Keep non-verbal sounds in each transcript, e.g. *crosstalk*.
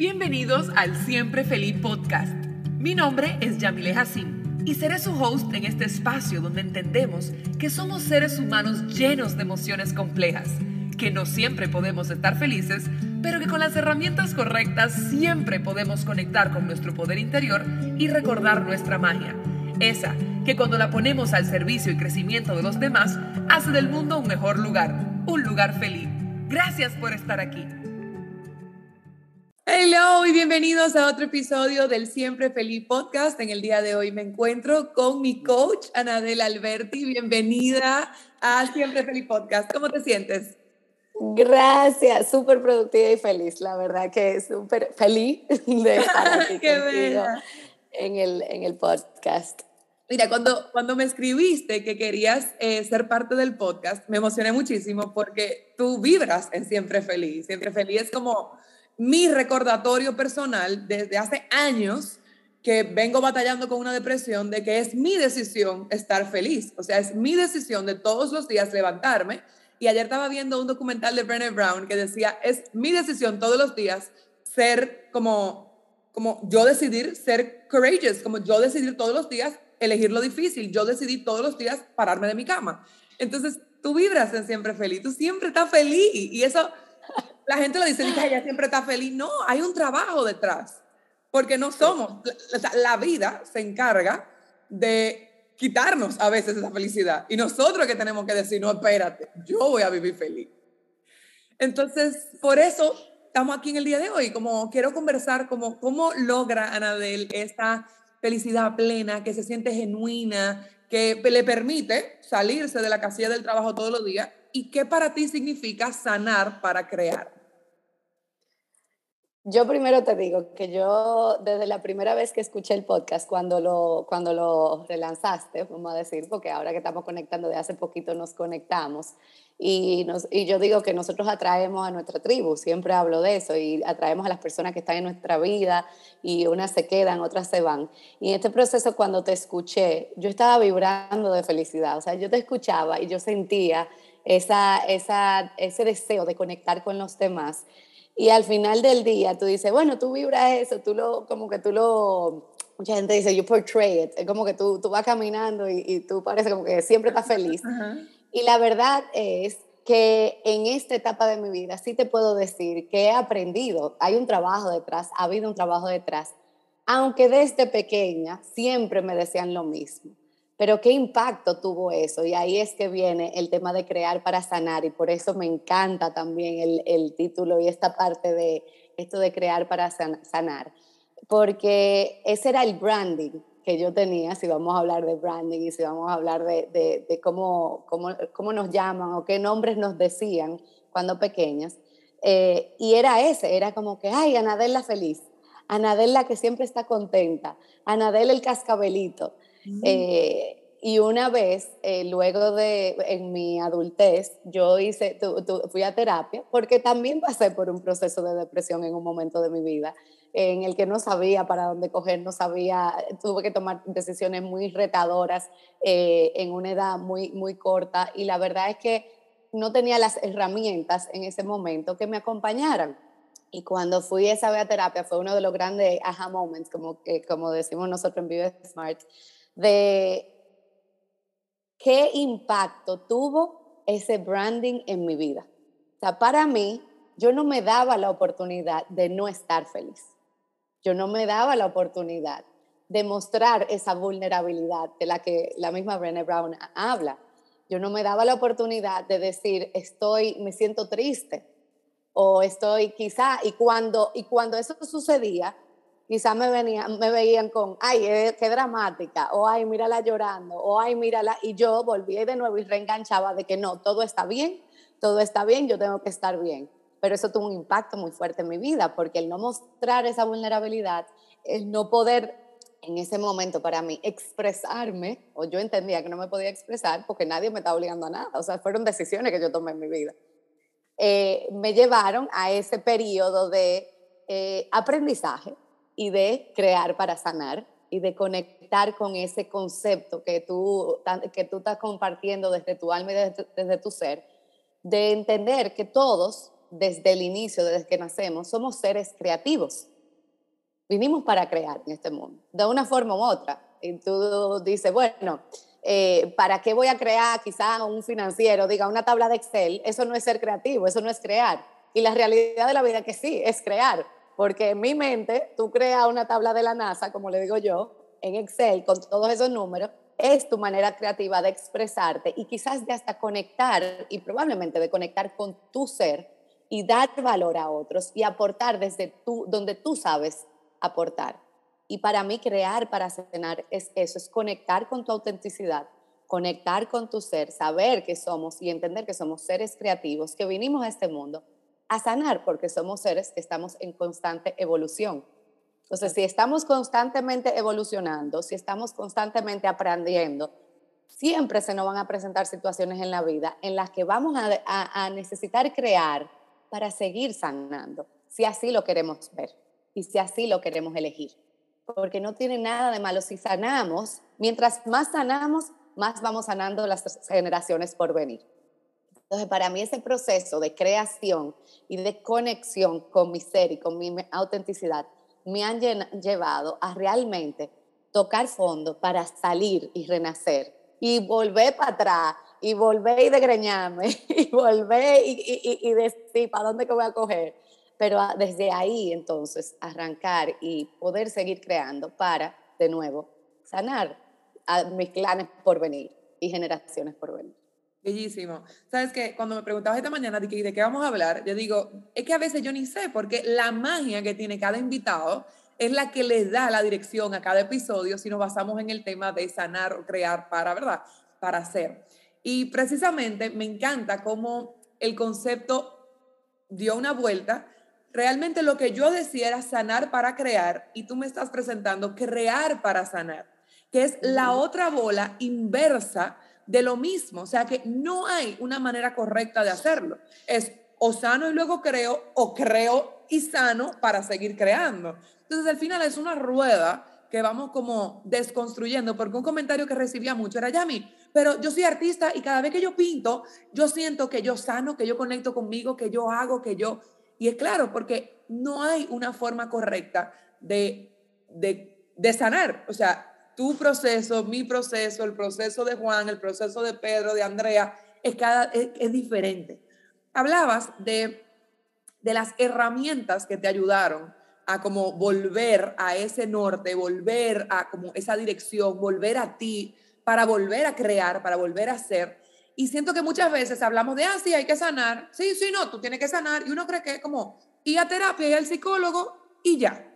Bienvenidos al Siempre Feliz Podcast. Mi nombre es Yamile Hassim y seré su host en este espacio donde entendemos que somos seres humanos llenos de emociones complejas, que no siempre podemos estar felices, pero que con las herramientas correctas siempre podemos conectar con nuestro poder interior y recordar nuestra magia. Esa que cuando la ponemos al servicio y crecimiento de los demás, hace del mundo un mejor lugar, un lugar feliz. Gracias por estar aquí. Hello y bienvenidos a otro episodio del Siempre Feliz Podcast. En el día de hoy me encuentro con mi coach, Anadela Alberti. Bienvenida a Siempre Feliz Podcast. ¿Cómo te sientes? Gracias, súper productiva y feliz. La verdad que súper feliz de *laughs* estar aquí contigo en el, en el podcast. Mira, cuando, cuando me escribiste que querías eh, ser parte del podcast, me emocioné muchísimo porque tú vibras en Siempre Feliz. Siempre Feliz es como mi recordatorio personal desde hace años que vengo batallando con una depresión de que es mi decisión estar feliz. O sea, es mi decisión de todos los días levantarme. Y ayer estaba viendo un documental de Brené Brown que decía, es mi decisión todos los días ser como, como yo decidir ser courageous, como yo decidir todos los días elegir lo difícil. Yo decidí todos los días pararme de mi cama. Entonces, tú vibras en siempre feliz, tú siempre estás feliz. Y eso la gente lo dice, que ella siempre está feliz. No, hay un trabajo detrás, porque no somos, la, vida se encarga de quitarnos a veces esa felicidad. Y nosotros que tenemos que decir, no, espérate, yo voy a vivir feliz. Entonces, por eso estamos aquí en el día de hoy, como quiero conversar como cómo logra Anabel esta felicidad plena, que se siente genuina, que le permite salirse de la casilla del trabajo todos los días y qué para ti significa sanar para crear. Yo primero te digo que yo desde la primera vez que escuché el podcast, cuando lo, cuando lo relanzaste, vamos a decir, porque ahora que estamos conectando de hace poquito nos conectamos, y, nos, y yo digo que nosotros atraemos a nuestra tribu, siempre hablo de eso, y atraemos a las personas que están en nuestra vida, y unas se quedan, otras se van. Y en este proceso, cuando te escuché, yo estaba vibrando de felicidad, o sea, yo te escuchaba y yo sentía esa, esa, ese deseo de conectar con los demás. Y al final del día tú dices, bueno, tú vibras eso, tú lo, como que tú lo, mucha gente dice, you portray it, es como que tú, tú vas caminando y, y tú pareces como que siempre estás feliz. Y la verdad es que en esta etapa de mi vida sí te puedo decir que he aprendido, hay un trabajo detrás, ha habido un trabajo detrás, aunque desde pequeña siempre me decían lo mismo. Pero qué impacto tuvo eso. Y ahí es que viene el tema de crear para sanar. Y por eso me encanta también el, el título y esta parte de esto de crear para sanar. Porque ese era el branding que yo tenía, si vamos a hablar de branding y si vamos a hablar de, de, cómo, cómo, cómo, nos llaman o qué nombres nos decían cuando pequeñas. Eh, y era ese, era como que, ay, Anadela feliz, Anadela que siempre está contenta, Anadela el cascabelito. Eh, y una vez, eh, luego de, en mi adultez, yo hice, fui a terapia, porque también pasé por un proceso de depresión en un momento de mi vida, en el que no sabía para dónde coger, no sabía, tuve que tomar decisiones muy retadoras eh, en una edad muy, muy corta, y la verdad es que no tenía las herramientas en ese momento que me acompañaran. Y cuando fui a terapia fue uno de los grandes aha moments, como, como decimos nosotros en Vive Smart, de qué impacto tuvo ese branding en mi vida. O sea, para mí, yo no me daba la oportunidad de no estar feliz. Yo no me daba la oportunidad de mostrar esa vulnerabilidad de la que la misma Brené Brown habla. Yo no me daba la oportunidad de decir, estoy, me siento triste o estoy quizá, y cuando, y cuando eso sucedía, quizás me, venían, me veían con, ay, eh, qué dramática, o ay, mírala llorando, o ay, mírala, y yo volvía de nuevo y reenganchaba de que no, todo está bien, todo está bien, yo tengo que estar bien. Pero eso tuvo un impacto muy fuerte en mi vida, porque el no mostrar esa vulnerabilidad, el no poder en ese momento para mí expresarme, o yo entendía que no me podía expresar porque nadie me estaba obligando a nada, o sea, fueron decisiones que yo tomé en mi vida, eh, me llevaron a ese periodo de eh, aprendizaje, y de crear para sanar y de conectar con ese concepto que tú, que tú estás compartiendo desde tu alma y desde, tu ser, de entender que todos desde el inicio, desde que nacemos, somos seres creativos. Vinimos para crear en este mundo, de una forma u otra. Y tú dices, bueno, eh, ¿para qué voy a crear quizá un financiero, diga una tabla de Excel? Eso no es ser creativo, eso no es crear. Y la realidad de la vida que sí, es crear. Porque en mi mente, tú creas una tabla de la NASA, como le digo yo, en Excel, con todos esos números, es tu manera creativa de expresarte y quizás de hasta conectar y probablemente de conectar con tu ser y dar valor a otros y aportar desde tú, donde tú sabes aportar. Y para mí crear para cenar es eso, es conectar con tu autenticidad, conectar con tu ser, saber que somos y entender que somos seres creativos, que vinimos a este mundo a sanar porque somos seres que estamos en constante evolución. Entonces, si estamos constantemente evolucionando, si estamos constantemente aprendiendo, siempre se nos van a presentar situaciones en la vida en las que vamos a, necesitar crear para seguir sanando, si así lo queremos ver y si así lo queremos elegir. Porque no tiene nada de malo si sanamos, mientras más sanamos, más vamos sanando las generaciones por venir. Entonces, para mí ese proceso de creación y de conexión con mi ser y con mi autenticidad me han llevado a realmente tocar fondo para salir y renacer y volver para atrás y volver y degreñarme *laughs* y volver y, y, decir para dónde que voy a coger. Pero desde ahí entonces arrancar y poder seguir creando para, de nuevo, sanar a mis clanes por venir y generaciones por venir. Bellísimo. Sabes que cuando me preguntabas esta mañana de, de qué vamos a hablar, yo digo, es que a veces yo ni sé, porque la magia que tiene cada invitado es la que le da la dirección a cada episodio si nos basamos en el tema de sanar o crear para, ¿verdad? Para hacer. Y precisamente me encanta cómo el concepto dio una vuelta. Realmente lo que yo decía era sanar para crear y tú me estás presentando crear para sanar, que es la otra bola inversa de lo mismo. O sea que no hay una manera correcta de hacerlo. Es o sano y luego creo, o creo y sano para seguir creando. Entonces al final es una rueda que vamos como desconstruyendo, porque un comentario que recibía mucho era, Yami, pero yo soy artista y cada vez que yo pinto, yo siento que yo sano, que yo conecto conmigo, que yo hago, que yo... Y es claro, porque no hay una forma correcta de, de, de sanar. O sea, tu proceso, mi proceso, el proceso de Juan, el proceso de Pedro, de Andrea, es, cada, es, diferente. Hablabas de, de las herramientas que te ayudaron a como volver a ese norte, volver a como esa dirección, volver a ti, para volver a crear, para volver a ser. Y siento que muchas veces hablamos de, ah, sí, hay que sanar. Sí, sí, no, tú tienes que sanar. Y uno cree que como ir a terapia y al psicólogo y ya.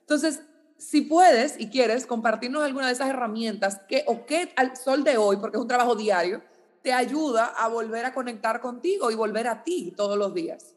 Entonces, si puedes y quieres compartirnos alguna de esas herramientas que o que al sol de hoy, porque es un trabajo diario, te ayuda a volver a conectar contigo y volver a ti todos los días.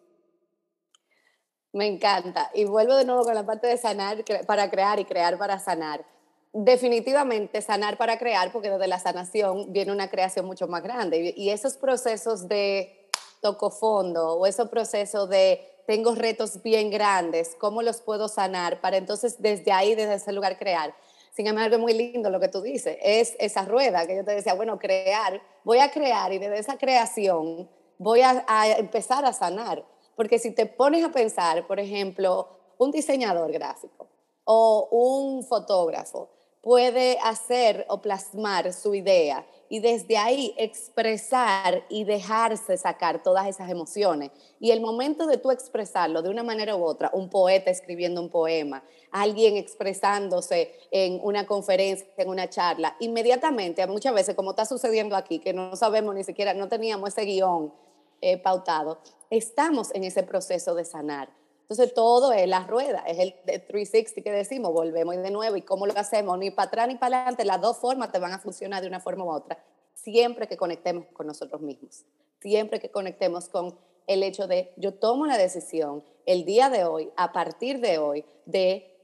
Me encanta. Y vuelvo de nuevo con la parte de sanar para crear y crear para sanar. Definitivamente sanar para crear, porque desde la sanación viene una creación mucho más grande. Y esos procesos de toco fondo o esos procesos de tengo retos bien grandes, ¿cómo los puedo sanar? Para entonces desde ahí, desde ese lugar crear. Sin embargo, es muy lindo lo que tú dices, es esa rueda que yo te decía, bueno, crear, voy a crear y desde esa creación voy a, a empezar a sanar. Porque si te pones a pensar, por ejemplo, un diseñador gráfico o un fotógrafo puede hacer o plasmar su idea y desde ahí expresar y dejarse sacar todas esas emociones. Y el momento de tú expresarlo de una manera u otra, un poeta escribiendo un poema, alguien expresándose en una conferencia, en una charla, inmediatamente, muchas veces como está sucediendo aquí, que no sabemos ni siquiera, no teníamos ese guion eh, pautado, estamos en ese proceso de sanar. Entonces todo es la rueda, es el 360 que decimos, volvemos de nuevo y cómo lo hacemos, ni para atrás ni para adelante, las dos formas te van a funcionar de una forma u otra, siempre que conectemos con nosotros mismos, siempre que conectemos con el hecho de yo tomo la decisión el día de hoy, a partir de hoy, de,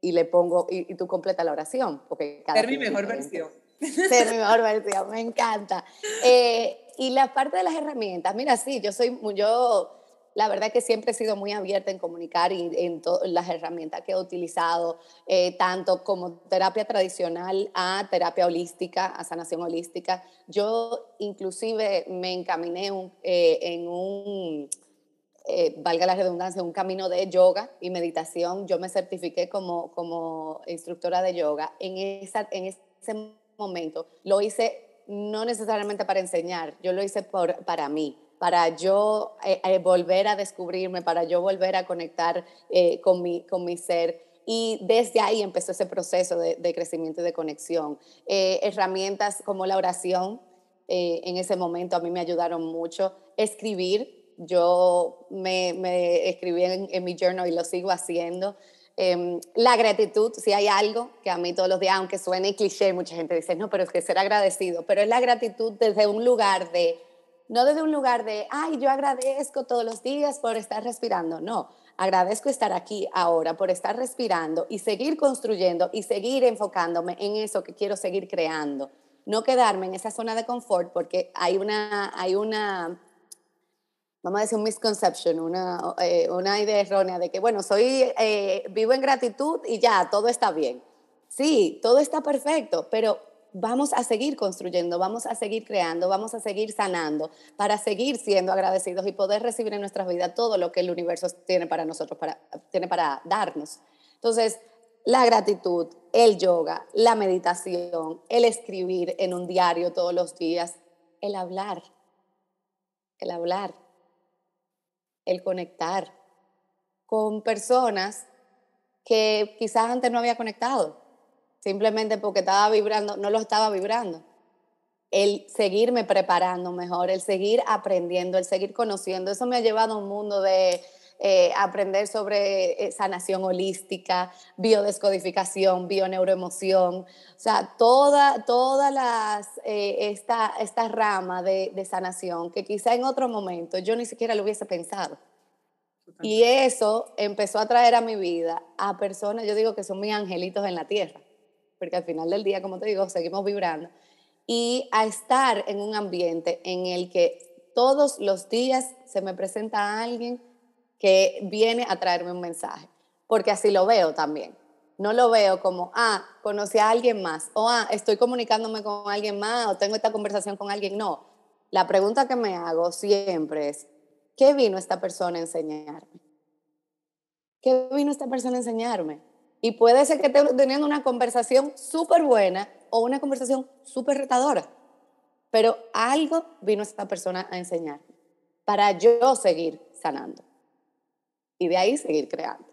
y le pongo, y, tú completa la oración, porque cada Ser mi mejor versión. Ser mi mejor versión, me encanta. Eh, y la parte de las herramientas, mira, sí, yo soy, yo la verdad que siempre he sido muy abierta en comunicar y en todas las herramientas que he utilizado, eh, tanto como terapia tradicional a terapia holística, a sanación holística. Yo inclusive me encaminé eh, en un eh, valga la redundancia, un camino de yoga y meditación. Yo me certifiqué como, como instructora de yoga. En, esa, en ese momento lo hice no necesariamente para enseñar, yo lo hice por, para mí, para yo eh, eh, volver a descubrirme, para yo volver a conectar con, mi, con mi ser. Y desde ahí empezó ese proceso de, crecimiento y de conexión. herramientas como la oración, en ese momento a mí me ayudaron mucho. Escribir, yo me, escribí en, mi journal y lo sigo haciendo. Em, la gratitud, si hay algo que a mí todos los días, aunque suene cliché, mucha gente dice, no, pero es que ser agradecido, pero es la gratitud desde un lugar de, no desde un lugar de, ay, yo agradezco todos los días por estar respirando, no, agradezco estar aquí ahora, por estar respirando y seguir construyendo y seguir enfocándome en eso que quiero seguir creando. No quedarme en esa zona de confort porque hay una, hay una vamos a decir, un misconception, una, eh, una idea errónea de que, bueno, soy, eh, vivo en gratitud y ya, todo está bien. Sí, todo está perfecto, pero vamos a seguir construyendo, vamos a seguir creando, vamos a seguir sanando para seguir siendo agradecidos y poder recibir en nuestras vidas todo lo que el universo tiene para nosotros, para, tiene para darnos. Entonces, la gratitud, el yoga, la meditación, el escribir en un diario todos los días, el hablar, el hablar el conectar con personas que quizás antes no había conectado, simplemente porque estaba vibrando, no lo estaba vibrando. El seguirme preparando mejor, el seguir aprendiendo, el seguir conociendo, eso me ha llevado a un mundo de eh, aprender sobre eh, sanación holística, biodescodificación, bioneuroemoción, o sea, toda, toda las, eh, esta, esta rama de, de, sanación que quizá en otro momento yo ni siquiera lo hubiese pensado. Y eso empezó a traer a mi vida a personas, yo digo que son mis angelitos en la tierra, porque al final del día, como te digo, seguimos vibrando, y a estar en un ambiente en el que todos los días se me presenta alguien que viene a traerme un mensaje, porque así lo veo también. No lo veo como, ah, conocí a alguien más, o ah, estoy comunicándome con alguien más, o tengo esta conversación con alguien. No, la pregunta que me hago siempre es, ¿qué vino esta persona a enseñarme? ¿Qué vino esta persona a enseñarme? Y puede ser que esté teniendo una conversación súper buena o una conversación súper retadora, pero algo vino esta persona a enseñarme para yo seguir sanando y de ahí seguir creando.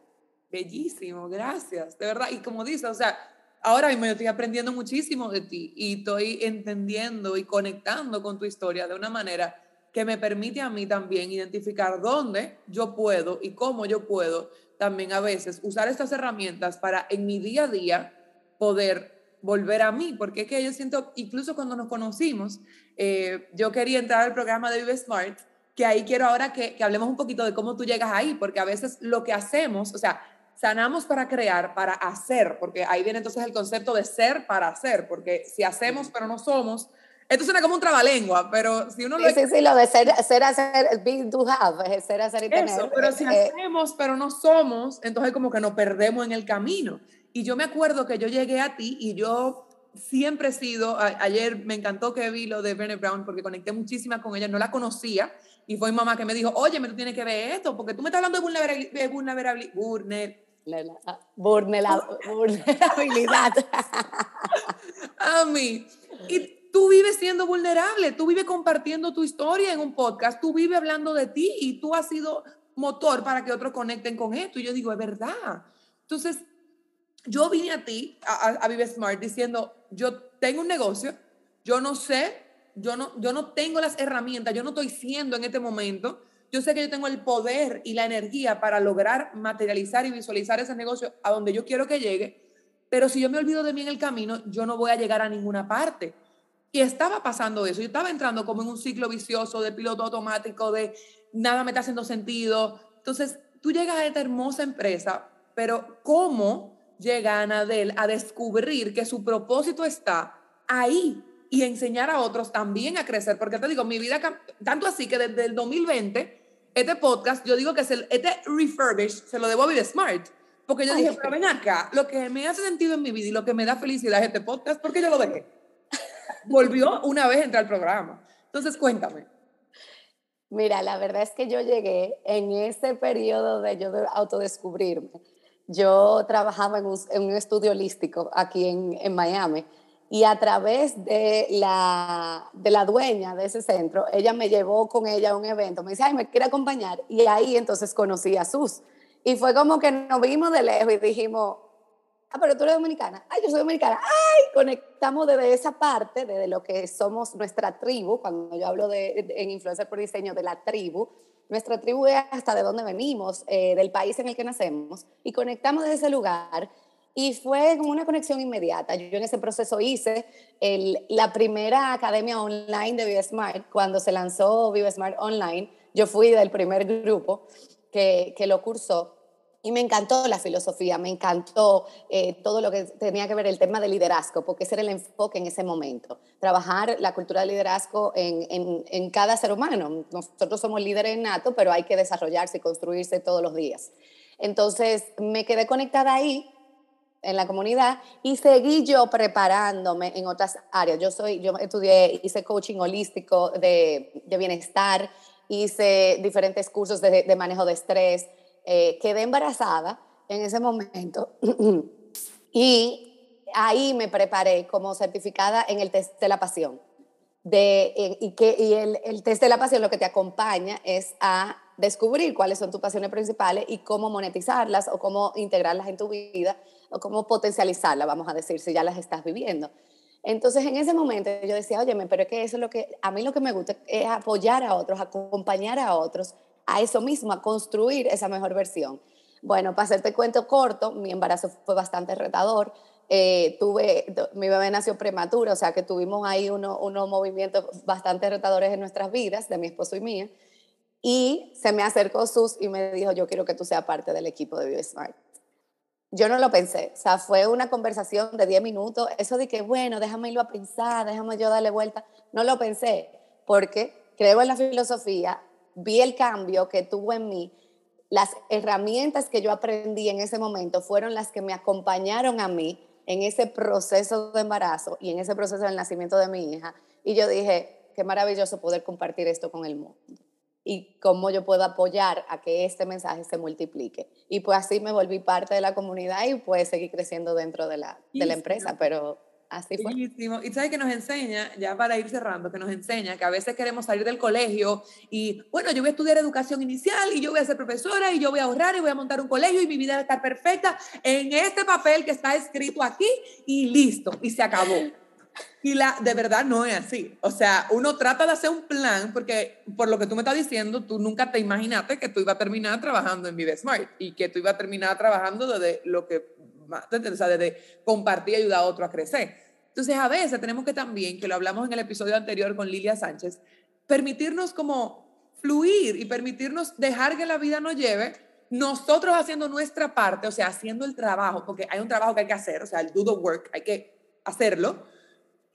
Bellísimo, gracias, de verdad. Y como dices, o sea, ahora mismo yo estoy aprendiendo muchísimo de ti y estoy entendiendo y conectando con tu historia de una manera que me permite a mí también identificar dónde yo puedo y cómo yo puedo también a veces usar estas herramientas para en mi día a día poder volver a mí, porque es que yo siento, incluso cuando nos conocimos, eh, yo quería entrar al programa de Vive Smart que ahí quiero ahora que, que, hablemos un poquito de cómo tú llegas ahí, porque a veces lo que hacemos, o sea, sanamos para crear, para hacer, porque ahí viene entonces el concepto de ser para hacer, porque si hacemos pero no somos, esto suena como un trabalengua, pero si uno lo... Sí, sí, lo de ser, ser hacer, be, do, have, ser, hacer y tener. Eso, pero si eh, hacemos pero no somos, entonces como que nos perdemos en el camino. Y yo me acuerdo que yo llegué a ti y yo siempre he sido, ayer me encantó que vi lo de Brené Brown porque conecté muchísima con ella, no la conocía, y fue mi mamá que me dijo, oye, me tú tienes que ver esto, porque tú me estás hablando de vulnerabilidad. *laughs* vulnerabilidad. a mí. Y tú vives siendo vulnerable, tú vives compartiendo tu historia en un podcast, tú vives hablando de ti y tú has sido motor para que otros conecten con esto. Y yo digo, es verdad. Entonces, yo vine a ti, a, a Vive Smart, diciendo, yo tengo un negocio, yo no sé yo no, yo no tengo las herramientas, yo no estoy siendo en este momento. Yo sé que yo tengo el poder y la energía para lograr materializar y visualizar ese negocio a donde yo quiero que llegue, pero si yo me olvido de mí en el camino, yo no voy a llegar a ninguna parte. Y estaba pasando eso, yo estaba entrando como en un ciclo vicioso de piloto automático, de nada me está haciendo sentido. Entonces, tú llegas a esta hermosa empresa, pero ¿cómo llega Anadel a descubrir que su propósito está ahí, y enseñar a otros también a crecer. Porque te digo, mi vida, tanto así que desde el 2020, este podcast, yo digo que es el, este refurbish se lo debo a Vive Smart. Porque yo dije, pero ven acá, lo que me hace sentido en mi vida y lo que me da felicidad es este podcast, porque yo lo dejé. Volvió una vez entre al programa. Entonces, cuéntame. Mira, la verdad es que yo llegué en ese periodo de yo de autodescubrirme. Yo trabajaba en un, estudio holístico aquí en, en Miami y a través de la, de la dueña de ese centro, ella me llevó con ella a un evento, me dice, ay, me quiere acompañar, y ahí entonces conocí a Sus. Y fue como que nos vimos de lejos y dijimos, ah, pero tú eres dominicana, ay, yo soy dominicana, ay, conectamos desde esa parte, desde lo que somos nuestra tribu, cuando yo hablo de, en Influencer por Diseño, de la tribu, nuestra tribu es hasta de dónde venimos, eh, del país en el que nacemos, y conectamos desde ese lugar y fue como una conexión inmediata. Yo en ese proceso hice el, la primera academia online de ViveSmart. Cuando se lanzó ViveSmart Online, yo fui del primer grupo que, que lo cursó. Y me encantó la filosofía, me encantó eh, todo lo que tenía que ver el tema del liderazgo, porque ese era el enfoque en ese momento. Trabajar la cultura del liderazgo en, en, en cada ser humano. Nosotros somos líderes natos, pero hay que desarrollarse y construirse todos los días. Entonces me quedé conectada ahí en la comunidad y seguí yo preparándome en otras áreas. Yo soy, yo estudié, hice coaching holístico de, de bienestar, hice diferentes cursos de, de manejo de estrés, eh, quedé embarazada en ese momento *clears throat* y ahí me preparé como certificada en el test de la pasión. De, y que, y el, el test de la pasión lo que te acompaña es a descubrir cuáles son tus pasiones principales y cómo monetizarlas o cómo integrarlas en tu vida o cómo potencializarlas, vamos a decir, si ya las estás viviendo. Entonces, en ese momento yo decía, oye, pero es que eso es lo que, a mí lo que me gusta es apoyar a otros, acompañar a otros a eso mismo, a construir esa mejor versión. Bueno, para hacerte cuento corto, mi embarazo fue bastante retador. Eh, tuve, mi bebé nació prematuro, o sea que tuvimos ahí unos movimientos bastante retadores en nuestras vidas, de mi esposo y mía. Y se me acercó Sus y me dijo, yo quiero que tú seas parte del equipo de BioSmart. Yo no lo pensé, o sea, fue una conversación de 10 minutos, eso de que, bueno, déjame irlo a pensar, déjame yo darle vuelta, no lo pensé, porque creo en la filosofía, vi el cambio que tuvo en mí, las herramientas que yo aprendí en ese momento fueron las que me acompañaron a mí en ese proceso de embarazo y en ese proceso del nacimiento de mi hija. Y yo dije, qué maravilloso poder compartir esto con el mundo y cómo yo puedo apoyar a que este mensaje se multiplique. Y pues así me volví parte de la comunidad y pues seguir creciendo dentro de la, de la empresa, pero así fue. Y sabes que nos enseña, ya para ir cerrando, que nos enseña que a veces queremos salir del colegio y, bueno, yo voy a estudiar educación inicial y yo voy a ser profesora y yo voy a ahorrar y voy a montar un colegio y mi vida va a estar perfecta en este papel que está escrito aquí y listo, y se acabó. Y la, de verdad no es así. O sea, uno trata de hacer un plan porque por lo que tú me estás diciendo, tú nunca te imaginaste que tú ibas a terminar trabajando en Vive Smart y que tú ibas a terminar trabajando desde lo que, o sea, desde compartir y ayudar a otro a crecer. Entonces, a veces tenemos que también, que lo hablamos en el episodio anterior con Lilia Sánchez, permitirnos como fluir y permitirnos dejar que la vida nos lleve nosotros haciendo nuestra parte, o sea, haciendo el trabajo, porque hay un trabajo que hay que hacer, o sea, el do the work, hay que hacerlo,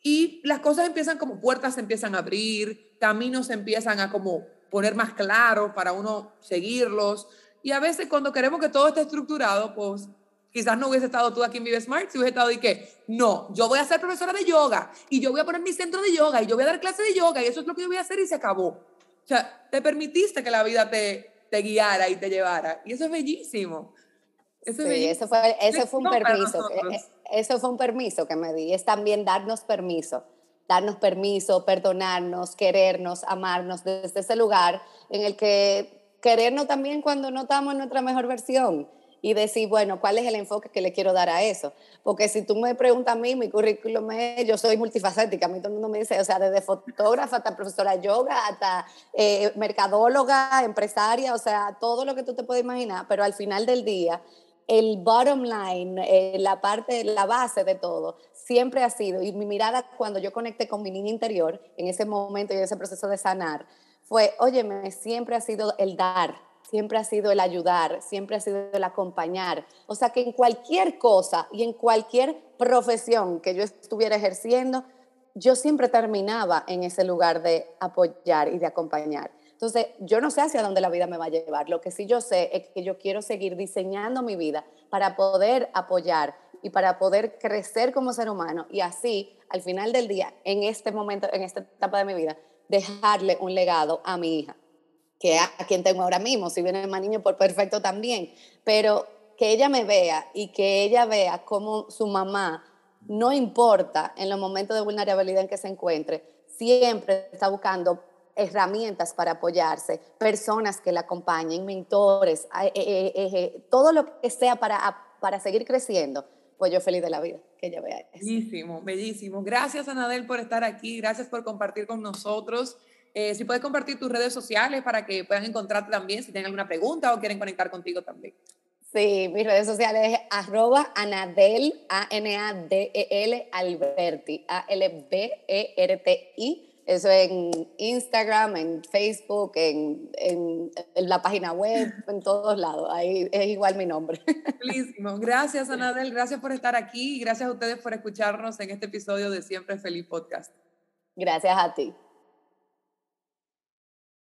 y las cosas empiezan como puertas se empiezan a abrir, caminos se empiezan a como poner más claros para uno seguirlos. Y a veces cuando queremos que todo esté estructurado, pues quizás no hubiese estado tú aquí en Vive Smart si hubiese estado y que, no, yo voy a ser profesora de yoga y yo voy a poner mi centro de yoga y yo voy a dar clase de yoga y eso es lo que yo voy a hacer y se acabó. O sea, te permitiste que la vida te, te guiara y te llevara. Y eso es bellísimo. Eso sí, eso fue, eso fue un permiso eso fue un permiso que me di, es también darnos permiso, darnos permiso, perdonarnos, querernos, amarnos desde ese lugar en el que querernos también cuando no estamos en nuestra mejor versión y decir, bueno, ¿cuál es el enfoque que le quiero dar a eso? Porque si tú me preguntas a mí, mi currículum es, yo soy multifacética, a mí todo el mundo me dice, o sea, desde fotógrafa hasta profesora yoga, hasta eh, mercadóloga, empresaria, o sea, todo lo que tú te puedes imaginar, pero al final del día el bottom line, eh, la parte, la base de todo, siempre ha sido, y mi mirada cuando yo conecté con mi niña interior, en ese momento y en ese proceso de sanar, fue, óyeme, siempre ha sido el dar, siempre ha sido el ayudar, siempre ha sido el acompañar. O sea que en cualquier cosa y en cualquier profesión que yo estuviera ejerciendo, yo siempre terminaba en ese lugar de apoyar y de acompañar. Entonces, yo no sé hacia dónde la vida me va a llevar. Lo que sí yo sé es que yo quiero seguir diseñando mi vida para poder apoyar y para poder crecer como ser humano y así, al final del día, en este momento, en esta etapa de mi vida, dejarle un legado a mi hija. Que a, quien tengo ahora mismo, si viene más niño, por perfecto también, pero que ella me vea y que ella vea cómo su mamá, no importa en los momentos de vulnerabilidad en que se encuentre, siempre está buscando herramientas para apoyarse, personas que la acompañen, mentores, eh, eh, eh, todo lo que sea para, para seguir creciendo, pues yo feliz de la vida que ella vea eso. Bellísimo, bellísimo. Gracias, Anadel, por estar aquí, gracias por compartir con nosotros. Si puedes compartir tus redes sociales para que puedan encontrarte también si tienen alguna pregunta o quieren conectar contigo también. Sí, mis redes sociales es arroba anadel, A-N-A-D-E-L, Alberti, A-L-B-E-R-T-I. Eso en Instagram, en Facebook, en, en, la página web, *laughs* en todos lados. Ahí es igual mi nombre. *laughs* Gracias, Anadel. Gracias por estar aquí y gracias a ustedes por escucharnos en este episodio de Siempre Feliz Podcast. Gracias a ti.